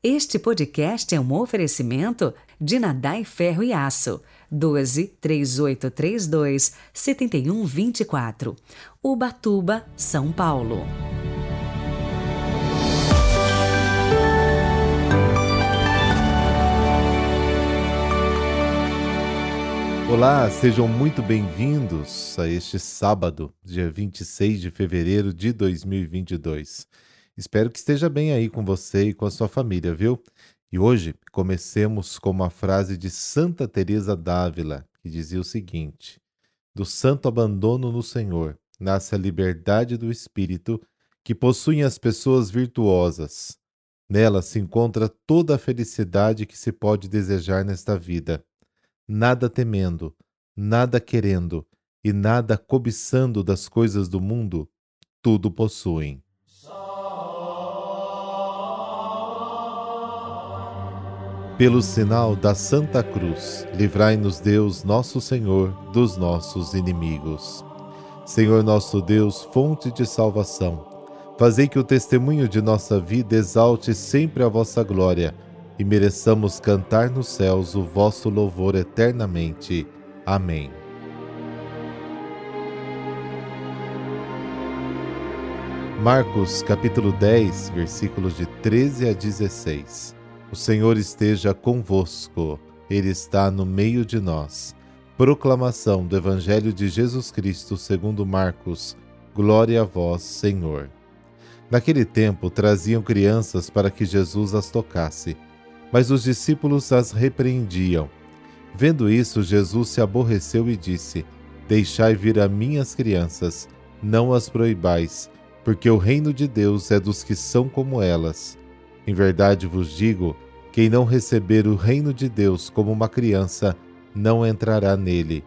Este podcast é um oferecimento de Nadai Ferro e Aço, 12 3832 7124, Ubatuba, São Paulo. Olá, sejam muito bem-vindos a este sábado, dia 26 de fevereiro de 2022. Espero que esteja bem aí com você e com a sua família, viu? E hoje comecemos com uma frase de Santa Teresa d'Ávila, que dizia o seguinte: Do santo abandono no Senhor nasce a liberdade do espírito que possuem as pessoas virtuosas. Nela se encontra toda a felicidade que se pode desejar nesta vida. Nada temendo, nada querendo e nada cobiçando das coisas do mundo, tudo possuem. Pelo sinal da Santa Cruz, livrai-nos Deus, nosso Senhor, dos nossos inimigos. Senhor nosso Deus, fonte de salvação, fazei que o testemunho de nossa vida exalte sempre a vossa glória e mereçamos cantar nos céus o vosso louvor eternamente. Amém. Marcos capítulo 10, versículos de 13 a 16. O Senhor esteja convosco, Ele está no meio de nós. Proclamação do Evangelho de Jesus Cristo segundo Marcos. Glória a vós, Senhor. Naquele tempo traziam crianças para que Jesus as tocasse, mas os discípulos as repreendiam. Vendo isso, Jesus se aborreceu e disse: Deixai vir a minhas crianças, não as proibais, porque o reino de Deus é dos que são como elas. Em verdade vos digo: quem não receber o reino de Deus como uma criança, não entrará nele.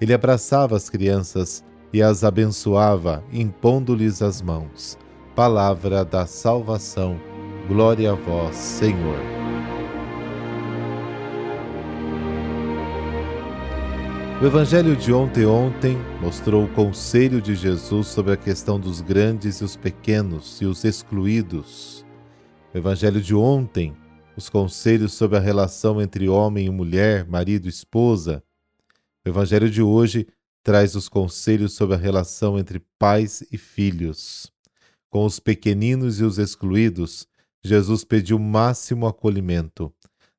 Ele abraçava as crianças e as abençoava, impondo-lhes as mãos. Palavra da salvação. Glória a vós, Senhor. O Evangelho de ontem ontem mostrou o conselho de Jesus sobre a questão dos grandes e os pequenos e os excluídos. O Evangelho de ontem, os conselhos sobre a relação entre homem e mulher, marido e esposa. O Evangelho de hoje traz os conselhos sobre a relação entre pais e filhos. Com os pequeninos e os excluídos, Jesus pediu máximo acolhimento.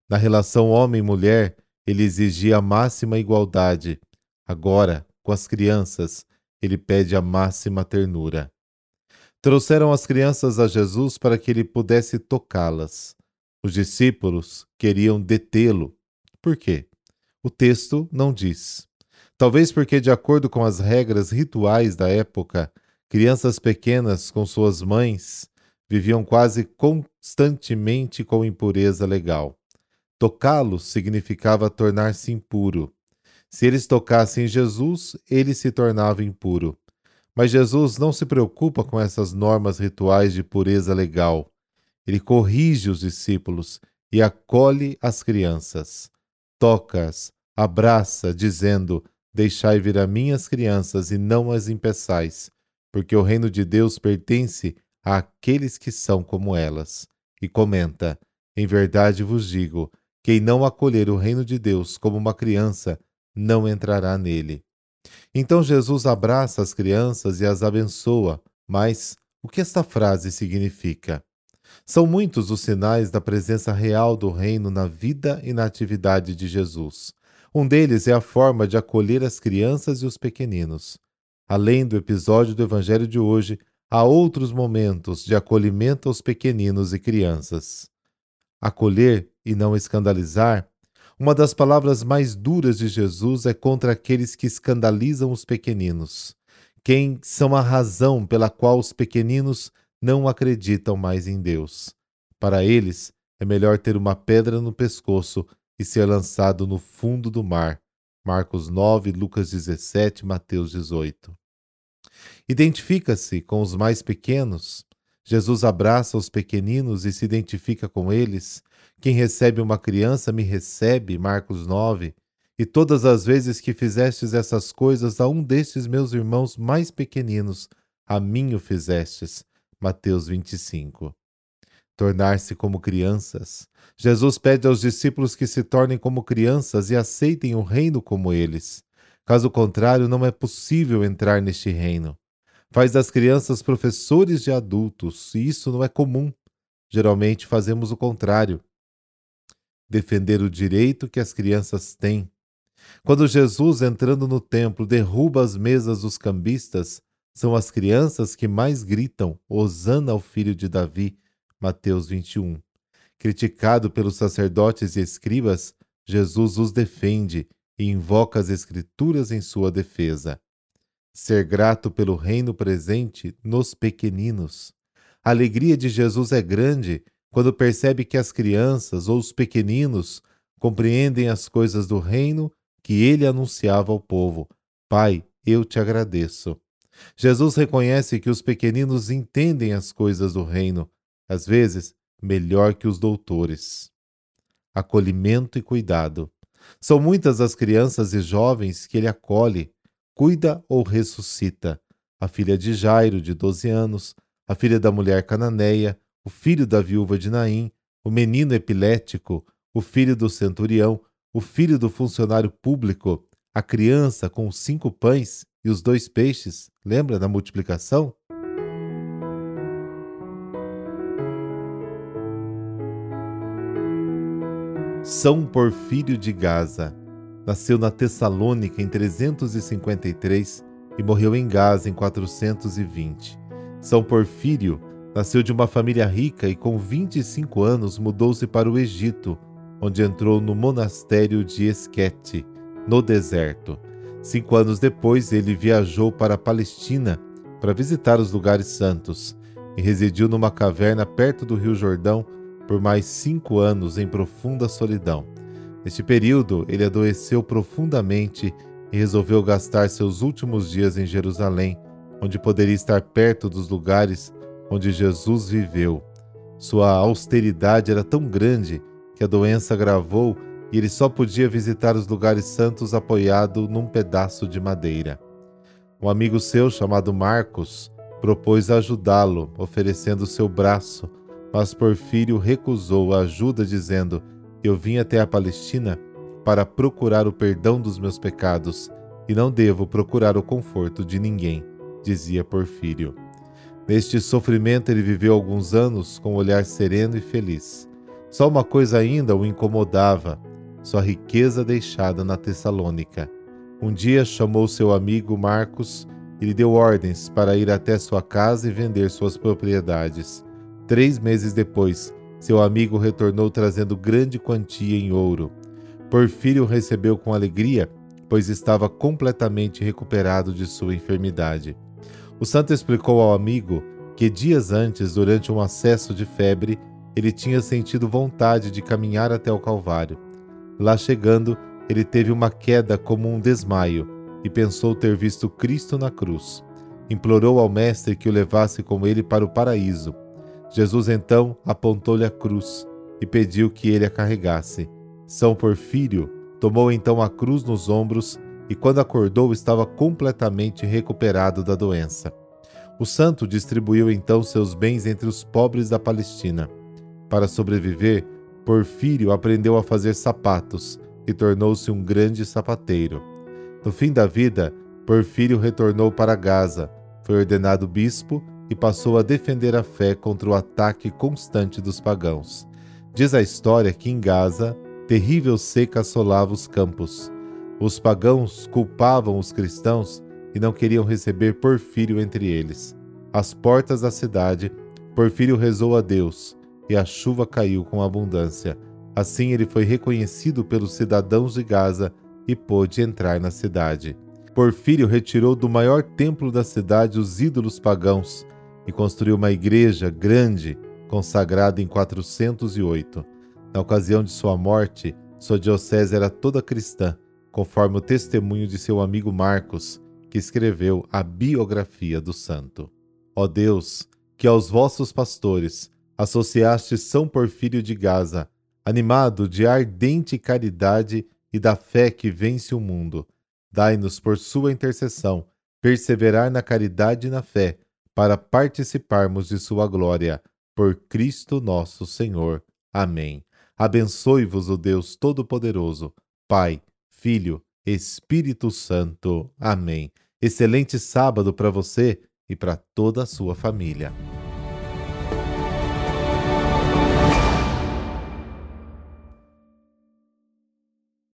Na relação homem-mulher, ele exigia a máxima igualdade. Agora, com as crianças, ele pede a máxima ternura. Trouxeram as crianças a Jesus para que ele pudesse tocá-las. Os discípulos queriam detê-lo. Por quê? O texto não diz. Talvez porque, de acordo com as regras rituais da época, crianças pequenas com suas mães viviam quase constantemente com impureza legal. Tocá-lo significava tornar-se impuro. Se eles tocassem Jesus, ele se tornava impuro. Mas Jesus não se preocupa com essas normas rituais de pureza legal. Ele corrige os discípulos e acolhe as crianças. Toca-as, abraça, dizendo: Deixai vir a minhas crianças e não as impeçais, porque o reino de Deus pertence àqueles que são como elas. E comenta: Em verdade vos digo: quem não acolher o reino de Deus como uma criança, não entrará nele. Então Jesus abraça as crianças e as abençoa. Mas o que esta frase significa? São muitos os sinais da presença real do reino na vida e na atividade de Jesus. Um deles é a forma de acolher as crianças e os pequeninos. Além do episódio do Evangelho de hoje, há outros momentos de acolhimento aos pequeninos e crianças. Acolher e não escandalizar uma das palavras mais duras de Jesus é contra aqueles que escandalizam os pequeninos. Quem são a razão pela qual os pequeninos não acreditam mais em Deus. Para eles, é melhor ter uma pedra no pescoço e ser lançado no fundo do mar. Marcos 9, Lucas 17, Mateus 18. Identifica-se com os mais pequenos. Jesus abraça os pequeninos e se identifica com eles. Quem recebe uma criança me recebe, Marcos 9. E todas as vezes que fizestes essas coisas a um destes meus irmãos mais pequeninos, a mim o fizestes. Mateus 25. tornar-se como crianças. Jesus pede aos discípulos que se tornem como crianças e aceitem o reino como eles. Caso contrário, não é possível entrar neste reino. Faz das crianças professores de adultos, e isso não é comum. Geralmente fazemos o contrário. Defender o direito que as crianças têm. Quando Jesus, entrando no templo, derruba as mesas dos cambistas, são as crianças que mais gritam: Hosana ao filho de Davi. Mateus 21. Criticado pelos sacerdotes e escribas, Jesus os defende e invoca as Escrituras em sua defesa. Ser grato pelo reino presente nos pequeninos. A alegria de Jesus é grande quando percebe que as crianças ou os pequeninos compreendem as coisas do reino que ele anunciava ao povo. Pai, eu te agradeço. Jesus reconhece que os pequeninos entendem as coisas do reino, às vezes melhor que os doutores. Acolhimento e cuidado. São muitas as crianças e jovens que ele acolhe, cuida ou ressuscita. A filha de Jairo, de 12 anos, a filha da mulher cananeia, o filho da viúva de Naim, o menino epilético, o filho do centurião, o filho do funcionário público, a criança com os cinco pães e os dois peixes. Lembra da multiplicação? São Porfírio de Gaza. Nasceu na Tessalônica em 353 e morreu em Gaza em 420. São Porfírio nasceu de uma família rica e com 25 anos mudou-se para o Egito, onde entrou no monastério de Esquete, no deserto. Cinco anos depois, ele viajou para a Palestina para visitar os lugares santos e residiu numa caverna perto do Rio Jordão por mais cinco anos em profunda solidão. Neste período, ele adoeceu profundamente e resolveu gastar seus últimos dias em Jerusalém, onde poderia estar perto dos lugares onde Jesus viveu. Sua austeridade era tão grande que a doença agravou e ele só podia visitar os lugares santos apoiado num pedaço de madeira. Um amigo seu, chamado Marcos, propôs ajudá-lo, oferecendo seu braço, mas Porfírio recusou a ajuda, dizendo: Eu vim até a Palestina para procurar o perdão dos meus pecados e não devo procurar o conforto de ninguém, dizia Porfírio. Neste sofrimento ele viveu alguns anos com um olhar sereno e feliz. Só uma coisa ainda o incomodava: sua riqueza deixada na Tessalônica. Um dia chamou seu amigo Marcos e lhe deu ordens para ir até sua casa e vender suas propriedades. Três meses depois, seu amigo retornou trazendo grande quantia em ouro. Porfírio recebeu com alegria, pois estava completamente recuperado de sua enfermidade. O santo explicou ao amigo que dias antes, durante um acesso de febre, ele tinha sentido vontade de caminhar até o Calvário. Lá chegando, ele teve uma queda como um desmaio e pensou ter visto Cristo na cruz. Implorou ao Mestre que o levasse com ele para o paraíso. Jesus então apontou-lhe a cruz e pediu que ele a carregasse. São Porfírio tomou então a cruz nos ombros e, quando acordou, estava completamente recuperado da doença. O santo distribuiu então seus bens entre os pobres da Palestina. Para sobreviver, Porfírio aprendeu a fazer sapatos e tornou-se um grande sapateiro. No fim da vida, Porfírio retornou para Gaza, foi ordenado bispo e passou a defender a fé contra o ataque constante dos pagãos. Diz a história que em Gaza, terrível seca assolava os campos. Os pagãos culpavam os cristãos e não queriam receber Porfírio entre eles. Às portas da cidade, Porfírio rezou a Deus e a chuva caiu com abundância. Assim ele foi reconhecido pelos cidadãos de Gaza e pôde entrar na cidade. Porfírio retirou do maior templo da cidade os ídolos pagãos e construiu uma igreja grande, consagrada em 408. Na ocasião de sua morte, sua diocese era toda cristã, conforme o testemunho de seu amigo Marcos, que escreveu a biografia do santo. Ó Deus, que aos vossos pastores associaste São Porfírio de Gaza, animado de ardente caridade e da fé que vence o mundo. Dai-nos por sua intercessão perseverar na caridade e na fé, para participarmos de sua glória. por Cristo nosso Senhor. Amém. Abençoe-vos o Deus Todo-Poderoso, Pai, Filho, Espírito Santo. Amém. Excelente sábado para você e para toda a sua família.